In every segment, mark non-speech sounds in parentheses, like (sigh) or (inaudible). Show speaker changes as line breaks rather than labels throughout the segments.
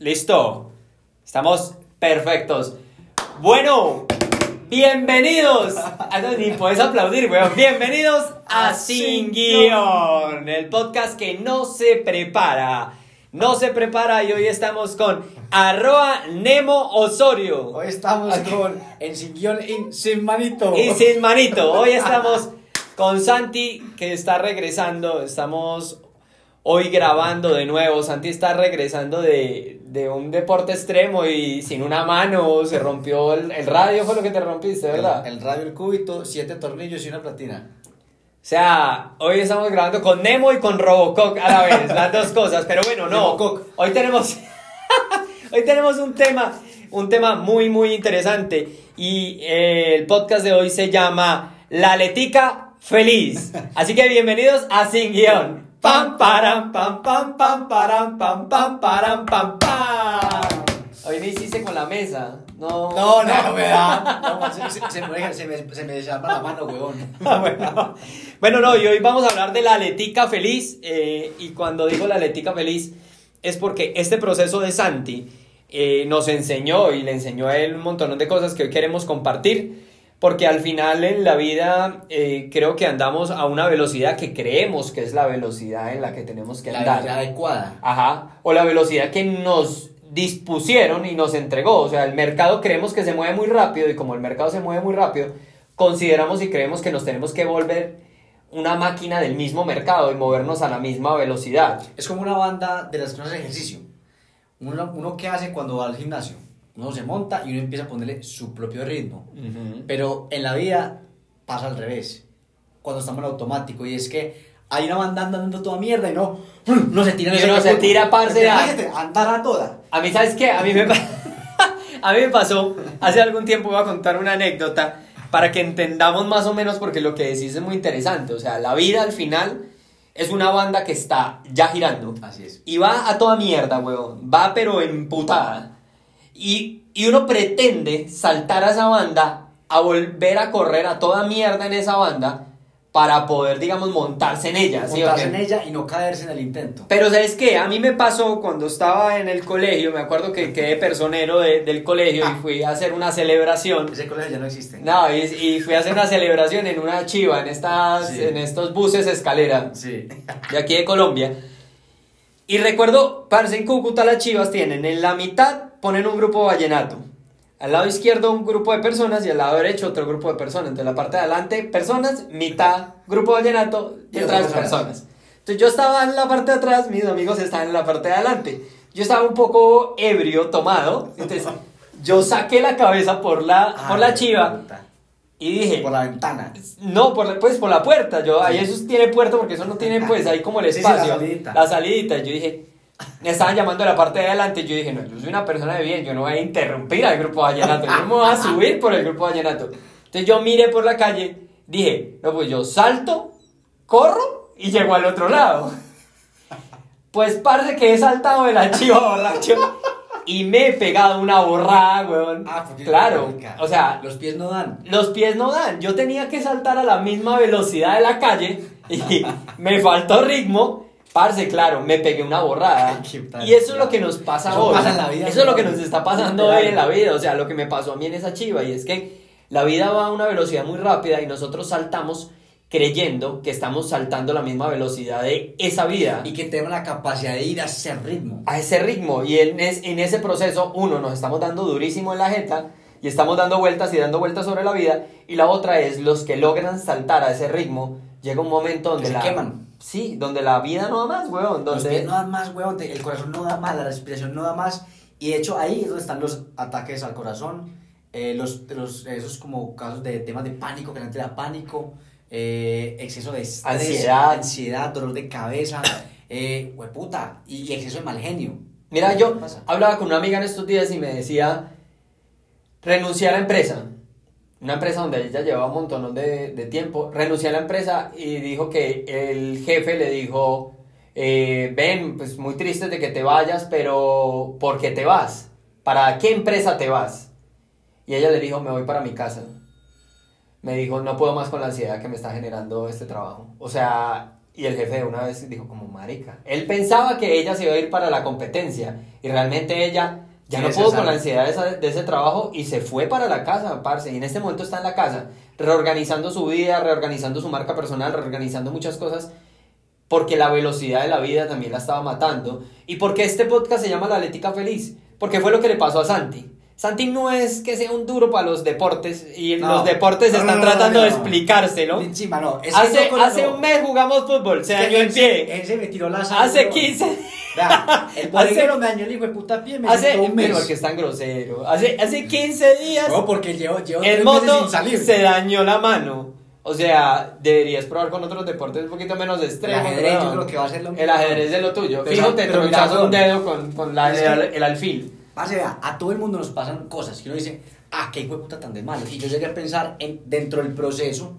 Listo. Estamos perfectos. Bueno, bienvenidos. Ah, Ni puedes aplaudir, weón. Bienvenidos a Sin Guión, el podcast que no se prepara. No se prepara y hoy estamos con arroba Nemo Osorio.
Hoy estamos con en sin guion y sin manito.
Y sin manito. Hoy estamos con Santi que está regresando. Estamos hoy grabando de nuevo. Santi está regresando de, de un deporte extremo y sin una mano se rompió el, el radio. Fue lo que te rompiste, ¿verdad?
El, el radio, el cúbito, siete tornillos y una platina.
O sea, hoy estamos grabando con Nemo y con Robocock a la vez, las dos cosas. Pero bueno, no. Hoy tenemos, (laughs) hoy tenemos un tema, un tema muy, muy interesante. Y eh, el podcast de hoy se llama La Letica Feliz. Así que bienvenidos a Sin Guión. Pam, param, pam, pam, pam, param, pam, pam, param, pam, pam. Hoy me hiciste con la mesa. No.
No, no, me da. (laughs) No, se, se- se me, se, me, se me desarma la mano, huevón. (laughs)
Ah, bueno. Bueno, no, y hoy vamos a hablar de la letica feliz. eh, y cuando digo la letica feliz, es porque este proceso de Santi eh, nos enseñó y le enseñó a él un montón de cosas que hoy queremos compartir. Porque al final en la vida eh, creo que andamos a una velocidad que creemos que es la velocidad en la que tenemos que
La
andar.
velocidad adecuada.
Ajá. O la velocidad que nos dispusieron y nos entregó. O sea, el mercado creemos que se mueve muy rápido y como el mercado se mueve muy rápido, consideramos y creemos que nos tenemos que volver una máquina del mismo mercado y movernos a la misma velocidad.
Es como una banda de las uno hace ejercicio. Uno, uno que hace cuando va al gimnasio. Uno se monta y uno empieza a ponerle su propio ritmo. Pero en la vida pasa al revés. Cuando estamos en automático. Y es que hay una banda andando toda mierda y no, no se tira ese
uno se tira, parce, a-
Váyate, andar a toda.
A mí, ¿sabes qué? A mí me, (laughs) a mí me pasó, hace algún tiempo voy a contar una anécdota para que entendamos más o menos porque lo que decís es muy interesante. O sea, la vida al final es una banda que está ya girando.
Así es.
Y va a toda mierda, weón. Va pero emputada. Y, y uno pretende saltar a esa banda, a volver a correr a toda mierda en esa banda, para poder, digamos, montarse en ella. ¿sí
Montarse
qué?
en ella y no caerse en el intento.
Pero ¿sabes qué? A mí me pasó cuando estaba en el colegio, me acuerdo que quedé personero de- del colegio y fui a hacer una celebración.
Ese colegio ya no existe.
No, y, y fui a hacer una celebración en una chiva, en, estas,
Sí.
en estos buses escalera
Sí.
de aquí de Colombia. Y recuerdo, parce, en Cúcuta las chivas tienen en la mitad ponen un grupo vallenato. Al lado izquierdo un grupo de personas y al lado derecho otro grupo de personas. Entonces la parte de adelante personas, mitad grupo vallenato y
Y
otras
personas.
Entonces yo estaba en la parte de atrás, mis amigos estaban en la parte de adelante. Yo estaba un poco ebrio, tomado. Entonces (laughs) yo saqué la cabeza por la, por la chiva y dije,
Por la ventana.
no, por la, pues por la puerta. Yo, ahí
Sí.
eso tiene puerta porque eso no tiene pues ahí como el
Sí, sí, la
espacio.
salidita.
La salidita. Yo dije, me estaban llamando de la parte de adelante. Yo dije, no, yo soy una persona de bien, yo no voy a interrumpir al grupo vallenato. Yo me voy a subir por el grupo vallenato. Entonces yo miré por la calle, dije, no, pues yo salto, corro y llego al otro lado. Pues parece que he saltado de la chiva borracho y me he pegado una borrada, weón.
Ah, porque
claro. O sea,
los pies no dan.
los pies no dan. Yo tenía que saltar a la misma velocidad de la calle y (laughs) me faltó ritmo. Parce, claro, me pegué una borrada. (laughs) Y eso es lo que nos pasa
Eso
hoy.
pasa en la vida,
Eso es lo que
¿no?
nos está pasando hoy en la vida. O sea, lo que me pasó a mí en esa chiva. Y es que la vida va a una velocidad muy rápida y nosotros saltamos creyendo que estamos saltando la misma velocidad de esa vida
Y que tengan la capacidad de ir a ese ritmo.
a ese ritmo y en, es- en ese proceso uno nos estamos dando durísimo en la jeta y estamos dando vueltas y dando vueltas sobre la vida y la otra es los que logran saltar a ese ritmo llega un momento donde
se
la
queman.
Sí donde la vida no da más weón
Los
donde
pies no dan más, te- El corazón no da más, la respiración no da más. Y de hecho ahí es donde están los ataques al corazón. eh, los, los, esos como casos de temas de pánico, que la gente da pánico. eh, exceso de estrés,
Ansiedad.
ansiedad, dolor de cabeza. (coughs) Eh, hueputa. Y, exceso de mal genio.
mira yo hablaba con una amiga en estos días y me decía renuncié a la empresa una empresa donde ella llevaba un montón de, de tiempo, renunció a la empresa y dijo que el jefe le dijo, eh, ven, pues muy triste de que te vayas, pero ¿por qué te vas? ¿Para qué empresa te vas? Y ella le dijo, me voy para mi casa. Me dijo, no puedo más con la ansiedad que me está generando este trabajo. O sea, Y el jefe de una vez dijo como, marica, él pensaba que ella se iba a ir para la competencia y realmente ella ya no pudo con la ansiedad de, esa- de ese trabajo y se fue para la casa, parce, y en este momento está en la casa, reorganizando su vida, reorganizando su marca personal, reorganizando muchas cosas, porque la velocidad de la vida también la estaba matando, y porque este podcast se llama La Atlética Feliz, porque fue lo que le pasó a Santi. Santi no es que sea un duro para los deportes, y
No.
los deportes
No,
están
no,
tratando de explicárselo.
Encima, no. es que
Hace, hace un mes jugamos fútbol, se
que
dañó el pie.
Él se me tiró la
Hace
sangre.
15
Vea, el (laughs)
Hace-
me dañó el hijo de puta pie, me
Hace,
un mes.
pero porque es tan grosero. Hace, hace 15 días
No, porque llevo, llevo
en
tres meses
moto
sin salir.
se dañó la mano. O sea, deberías probar con otros deportes un poquito menos
El
extremos.
ajedrez yo creo que va a ser lo
El ajedrez es lo tuyo. Fijo, te tronchas un dedo con, con la,
que-
el, el alfil.
Parce, vea, a todo el mundo nos pasan cosas que uno dice, ah, qué hijo de puta tan de malo. Y yo llegué a pensar en, dentro del proceso,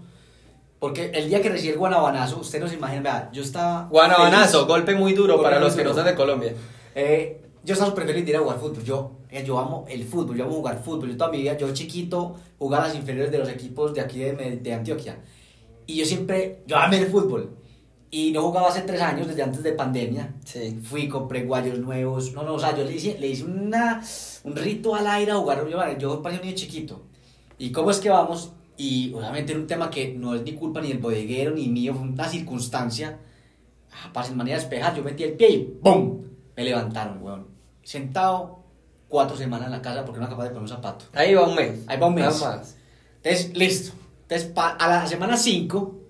porque el día que recibí el guanabanazo, usted no se imagina, vea, yo estaba.
Guanabanazo,
feliz.
golpe muy duro
Golpe
para
muy
los que no son de Colombia.
Eh, yo estaba súper feliz de ir a jugar fútbol. Yo, eh, yo amo el fútbol, yo amo jugar fútbol. Yo toda mi vida, yo chiquito, jugaba a las inferiores de los equipos de aquí de, de Antioquia. Y yo siempre, yo amé el fútbol. Y no jugaba hace tres años, desde antes de pandemia.
Sí.
Fui, compré guayos nuevos. No, no, o sea, yo le hice, le hice una, un ritual a ir a jugar. Yo, yo parecía un niño chiquito. ¿Y cómo es que vamos? Y obviamente era un tema que no es ni culpa ni del bodeguero ni mío, fue una circunstancia. Ah, para sin manera de despejar, yo metí el pie y ¡pum! Me levantaron, weón. Sentado cuatro semanas en la casa porque no era capaz de poner un zapato.
Ahí va un mes.
Ahí va un mes.
Nada más.
Entonces, listo. Entonces, a la semana 5,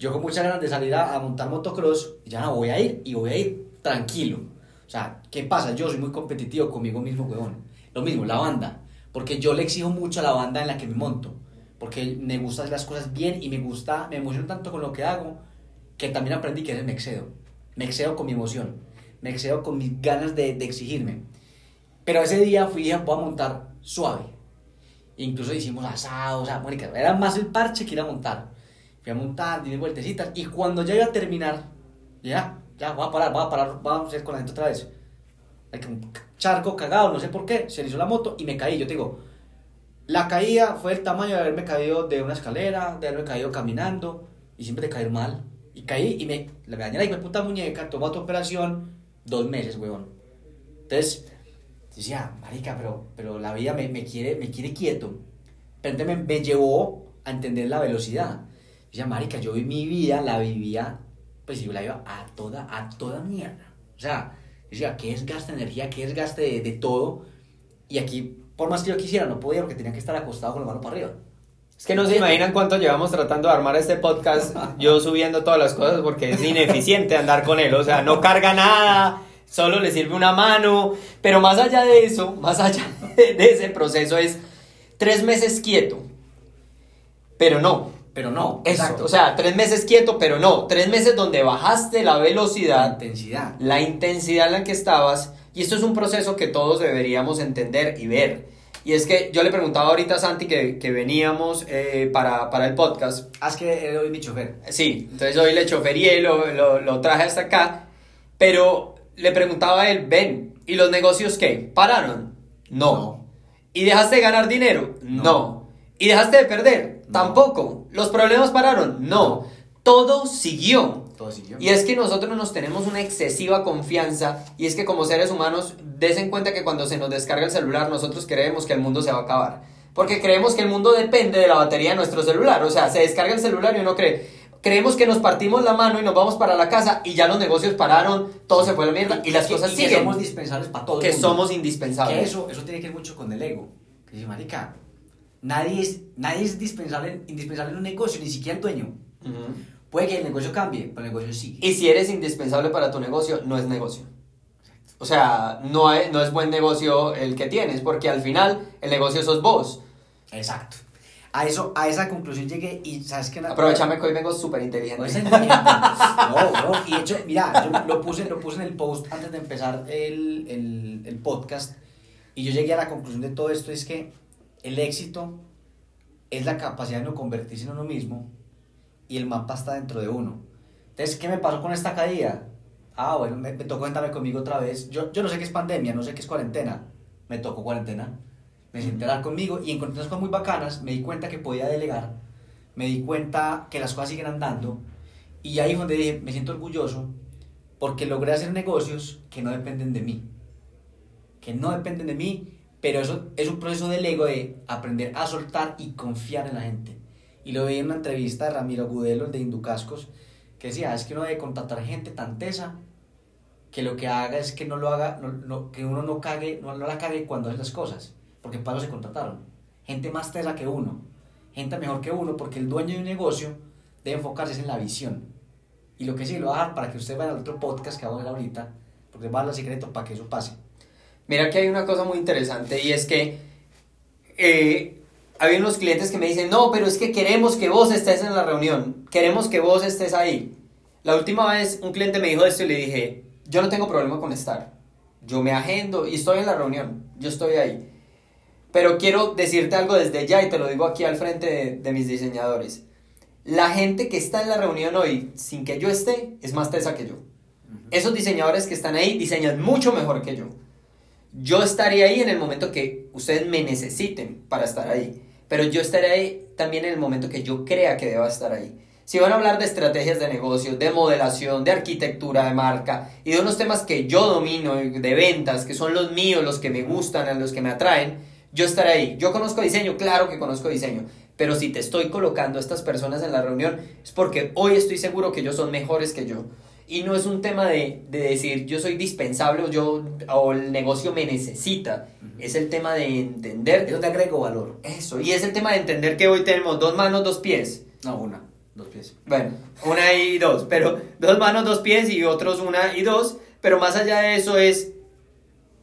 yo con muchas ganas de salir a, a montar motocross, ya no voy a ir y voy a ir tranquilo. O sea, ¿qué pasa? Yo soy muy competitivo conmigo mismo, weón. Lo mismo, la banda. Porque yo le exijo mucho a la banda en la que me monto. Porque me gusta hacer las cosas bien y me gusta, me emociono tanto con lo que hago, que también aprendí que me excedo. Me excedo con mi emoción. Me excedo con mis ganas de, de exigirme. Pero ese día fui y dije, voy a montar suave. Incluso hicimos asados, o sea, mónica, era más el parche que ir a montar. Fui a montar, di vueltecitas, y cuando ya iba a terminar, ya, ya, voy a parar, voy a parar, vamos a hacer con la gente otra vez. Hay un charco cagado, no sé por qué, se le hizo la moto y me caí. Yo te digo, la caída fue el tamaño de haberme caído de una escalera, de haberme caído caminando, y siempre de caer mal. Y caí y me, me dañé la puta muñeca, tomó otra operación, dos meses, huevón. Entonces, decía, marica, pero, pero la vida me, me quiere, me quiere quieto. Pero me, me llevó a entender la velocidad. Decía, marica, yo vi mi vida, la vivía, pues yo la iba a toda, a toda mierda. O sea, decía, ¿qué es gasto de energía? ¿Qué es gasto de, de todo? Y aquí, por más que yo quisiera, no podía porque tenía que estar acostado con la mano para arriba.
Es que no se imaginan cuánto llevamos tratando de armar este podcast, yo subiendo todas las cosas porque es ineficiente andar con él, o sea, no carga nada, solo le sirve una mano, pero más allá de eso, más allá de ese proceso es tres meses quieto, pero no.
Pero no, exacto.
o sea, tres meses quieto, pero no. Tres meses donde bajaste la
la
velocidad,
intensidad.
la intensidad en la que estabas. Y esto es un proceso que todos deberíamos entender y ver. Y es que yo le preguntaba ahorita a Santi que, que veníamos eh, para, para el podcast.
Haz que hoy mi chofer.
Sí, entonces hoy le choferié, lo, lo, lo traje hasta acá. Pero le preguntaba a él, ven, ¿y los negocios qué? ¿Pararon? No.
No.
¿Y dejaste de ganar dinero? No.
No.
¿Y dejaste de perder? Tampoco. ¿Los problemas pararon? No. Todo siguió.
Todo siguió.
Y es que nosotros nos tenemos una excesiva confianza y es que como seres humanos, des en cuenta que cuando se nos descarga el celular nosotros creemos que el mundo se va a acabar. Porque creemos que el mundo depende de la batería de nuestro celular. O sea, se descarga el celular y uno cree, creemos que nos partimos la mano y nos vamos para la casa y ya los negocios pararon, todo se fue a la mierda y las
que-
cosas
y que
siguen.
somos dispensables para todo el
que
mundo.
somos indispensables.
Que eso, eso tiene que ver mucho con el ego. Que dice, marica, nadie es, nadie es dispensable, indispensable en un negocio, ni siquiera el dueño.
Ujú.
Puede que el negocio cambie, pero el negocio sigue.
Y si eres indispensable para tu negocio, no es negocio. O sea, no es, no es buen negocio el que tienes, porque al final el negocio sos vos.
Exacto. A, eso, a esa conclusión llegué y ¿sabes qué?
Aprovechame que hoy vengo súper inteligente.
No. No. Y de hecho, mira, yo lo puse, lo puse en el post antes de empezar el, el, el podcast y yo llegué a la conclusión de todo esto es que el éxito es la capacidad de no convertirse en uno mismo y el mapa está dentro de uno. Entonces, ¿qué me pasó con esta caída? Ah, bueno, me, me tocó sentarme conmigo otra vez. Yo, yo no sé qué es pandemia, no sé qué es cuarentena. Me tocó cuarentena. Me senté a hablar conmigo y encontré unas cosas muy bacanas. Me di cuenta que podía delegar. Me di cuenta que las cosas siguen andando. Y ahí fue donde dije, me siento orgulloso porque logré hacer negocios que no dependen de mí. Que no dependen de mí, pero eso es un proceso del ego de aprender a soltar y confiar en la gente. Y lo vi en una entrevista de Ramiro Gudelo, el de Inducascos, que decía, es que uno debe contratar gente tan tesa que lo que haga es que no lo haga, no, no- que uno no cague, no, no la cague cuando hace las cosas, porque para eso se contrataron. Gente más tesa que uno, gente mejor que uno, porque el dueño de un negocio debe enfocarse en la visión. Y lo que sí lo voy a dejar para que usted vaya al otro podcast que vamos a ver ahorita, porque va a dar secreto para que eso pase.
Mira que hay una cosa muy interesante y es que eh, hay unos clientes que me dicen, no, pero es que queremos que vos estés en la reunión, queremos que vos estés ahí. La última vez un cliente me dijo esto y le dije, yo no tengo problema con estar, yo me agendo y estoy en la reunión, yo estoy ahí. Pero quiero decirte algo desde ya y te lo digo aquí al frente de, de mis diseñadores. La gente que está en la reunión hoy sin que yo esté es más tesa que yo. Esos diseñadores que están ahí diseñan mucho mejor que yo. Yo estaré ahí en el momento que ustedes me necesiten para estar ahí. Pero yo estaré ahí también en el momento que yo crea que deba estar ahí. Si van a hablar de estrategias de negocio, de modelación, de arquitectura de marca y de unos temas que yo domino, de ventas, que son los míos, los que me gustan, los que me atraen, yo estaré ahí. Yo conozco diseño, claro que conozco diseño. Pero si te estoy colocando a estas personas en la reunión, es porque hoy estoy seguro que ellos son mejores que yo. Y no es un tema de, de decir yo soy dispensable o, yo, o el negocio me necesita. Es el tema de entender.
Eso te agrego valor.
Eso. Y es el tema de entender que hoy tenemos dos manos, dos pies.
No, una, dos pies.
Bueno, una y dos. Pero dos manos, dos pies y otros una y dos. Pero más allá de eso es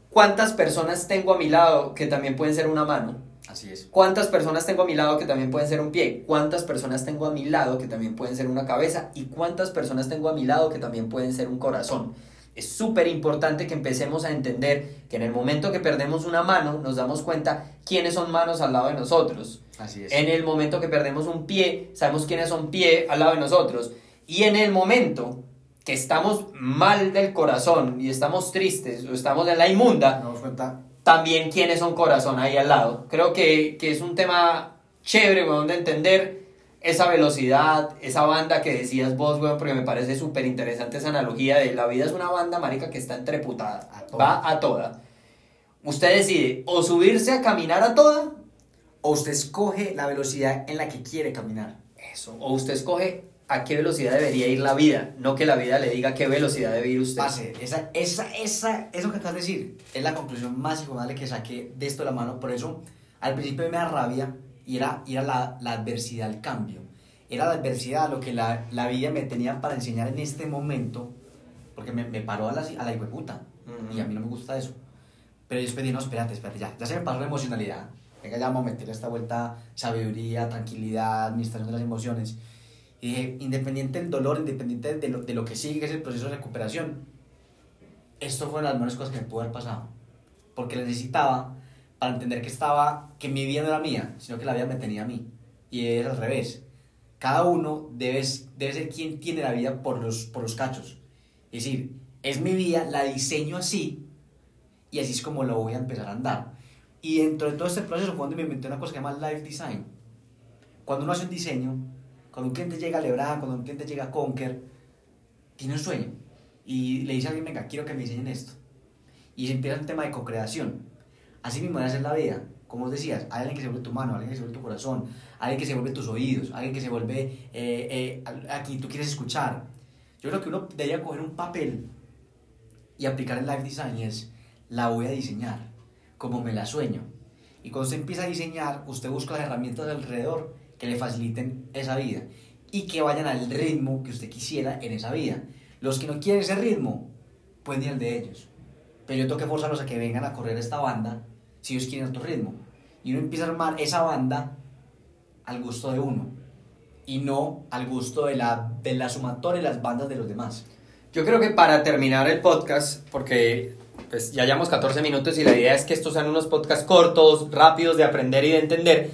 cuántas personas tengo a mi lado que también pueden ser una mano.
Así es.
¿Cuántas personas tengo a mi lado que también pueden ser un pie? ¿Cuántas personas tengo a mi lado que también pueden ser una cabeza? ¿Y cuántas personas tengo a mi lado que también pueden ser un corazón? Es súper importante que empecemos a entender que en el momento que perdemos una mano nos damos cuenta quiénes son manos al lado de nosotros.
Así es.
En el momento que perdemos un pie, sabemos quiénes son pie al lado de nosotros. Y en el momento que estamos mal del corazón y estamos tristes o estamos en la inmunda,
Nos damos cuenta.
También quiénes son corazón ahí al lado. Creo que, que es un tema chévere, weón, de entender esa velocidad, esa banda que decías vos, weón, porque me parece súper interesante esa analogía de la vida es una banda, marica, que está entreputada,
A toda.
va a toda. Usted decide o subirse a caminar a toda,
O usted escoge la velocidad en la que quiere caminar.
eso, o usted escoge a qué velocidad debería ir la vida, no que la vida le diga a qué velocidad debe ir usted.
Pase, esa, esa, esa, eso que acabas de decir es la conclusión más importante que saqué de esto de la mano. Por eso, al principio me da rabia y era, y era la, la adversidad al cambio. Era la adversidad lo que la, la vida me tenía para enseñar en este momento, porque me, me paró a la, a la hijueputa.
Ujú.
Y a mí no me gusta eso. Pero yo después dije, no, espérate, espérate, ya, ya se me pasó la emocionalidad. Venga, ya vamos a meter esta vuelta sabiduría, tranquilidad, administración de las emociones. Y dije, independiente del dolor, independiente de lo, de lo que sigue, que es el proceso de recuperación, esto fue una de las mejores cosas que me pudo haber pasado. Porque necesitaba para entender que estaba, que mi vida no era mía, sino que la vida me tenía a mí. Y es al revés. Cada uno debe, debe ser quien tiene la vida por los, por los cachos. Es decir, es mi vida, la diseño así, y así es como lo voy a empezar a andar. Y dentro de todo este proceso fue donde me inventé una cosa que se llama Life Design. Cuando uno hace un diseño, cuando un cliente llega a Lebran, cuando un cliente llega a Conquer, tiene un sueño y le dice a alguien, venga, quiero que me diseñen esto. Y se empieza el tema de co-creación. Así mismo debe ser la vida. Como os decías, hay alguien que se vuelve tu mano, alguien que se vuelve tu corazón, alguien que se vuelve tus oídos, alguien que se vuelve eh, eh, a, quien tú quieres escuchar. Yo creo que uno debería coger un papel y aplicar el life design es, la voy a diseñar como me la sueño. Y cuando usted empieza a diseñar, usted busca las herramientas alrededor que le faciliten esa vida y que vayan al ritmo que usted quisiera en esa vida. Los que no quieren ese ritmo, pueden ir al de ellos. Pero yo tengo que forzarlos a que vengan a correr esta banda si ellos quieren otro ritmo. Y uno empieza a armar esa banda al gusto de uno y no al gusto de la, de la sumatoria de las bandas de los demás.
Yo creo que para terminar el podcast, porque pues, ya llevamos 14 minutos y la idea es que estos sean unos podcasts cortos, rápidos de aprender y de entender,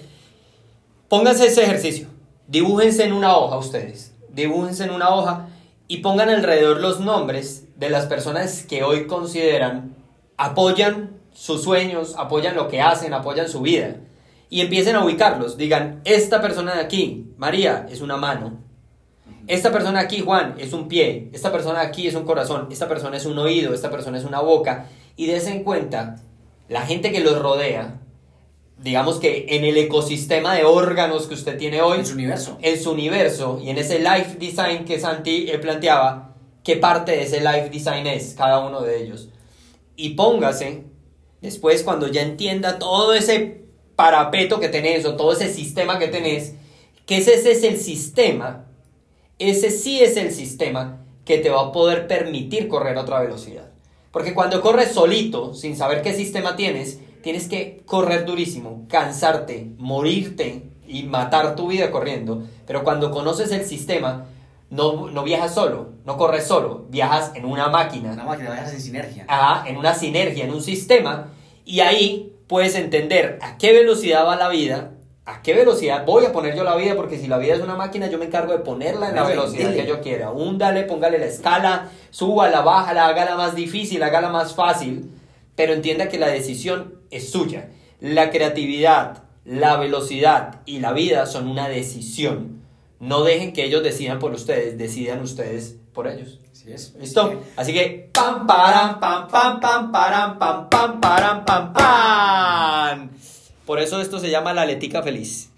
pónganse ese ejercicio, dibújense en una hoja ustedes, dibújense en una hoja y pongan alrededor los nombres de las personas que hoy consideran apoyan sus sueños, apoyan lo que hacen, apoyan su vida. Y empiecen a ubicarlos. Digan, esta persona de aquí, María, es una mano. Esta persona aquí, Juan, es un pie, esta persona aquí es un corazón, esta persona es un oído, esta persona es una boca. Y des en cuenta, la gente que los rodea, digamos que en el ecosistema de órganos que usted tiene hoy,
En su universo.
en su universo y en ese life design que Santi eh, planteaba, qué parte de ese life design es cada uno de ellos. Y póngase, después cuando ya entienda todo ese parapeto que tenés o todo ese sistema que tenés, que ese, ese es el sistema, ese sí es el sistema que te va a poder permitir correr a otra velocidad. Porque cuando corres solito, sin saber qué sistema tienes, tienes que correr durísimo, cansarte, morirte y matar tu vida corriendo. Pero cuando conoces el sistema, no, no viajas solo, no corres solo, viajas en una máquina,
Una máquina vayas en sinergia.
Ajá, en una sinergia, en un sistema, y ahí puedes entender a qué velocidad va la vida, a qué velocidad voy a poner yo la vida, porque si la vida es una máquina, yo me encargo de ponerla en la velocidad
dile.
que yo quiera. Húndale, póngale la escala, súbala, bájala, hágala más difícil, hágala más fácil, pero entienda que la decisión es suya. La creatividad, la velocidad y la vida son una decisión. No dejen que ellos decidan por ustedes, decidan ustedes por ellos.
Así es.
¿Listo? Así que pam param pam pam pam param pam pam param pam pam. Por eso esto se llama la letica feliz.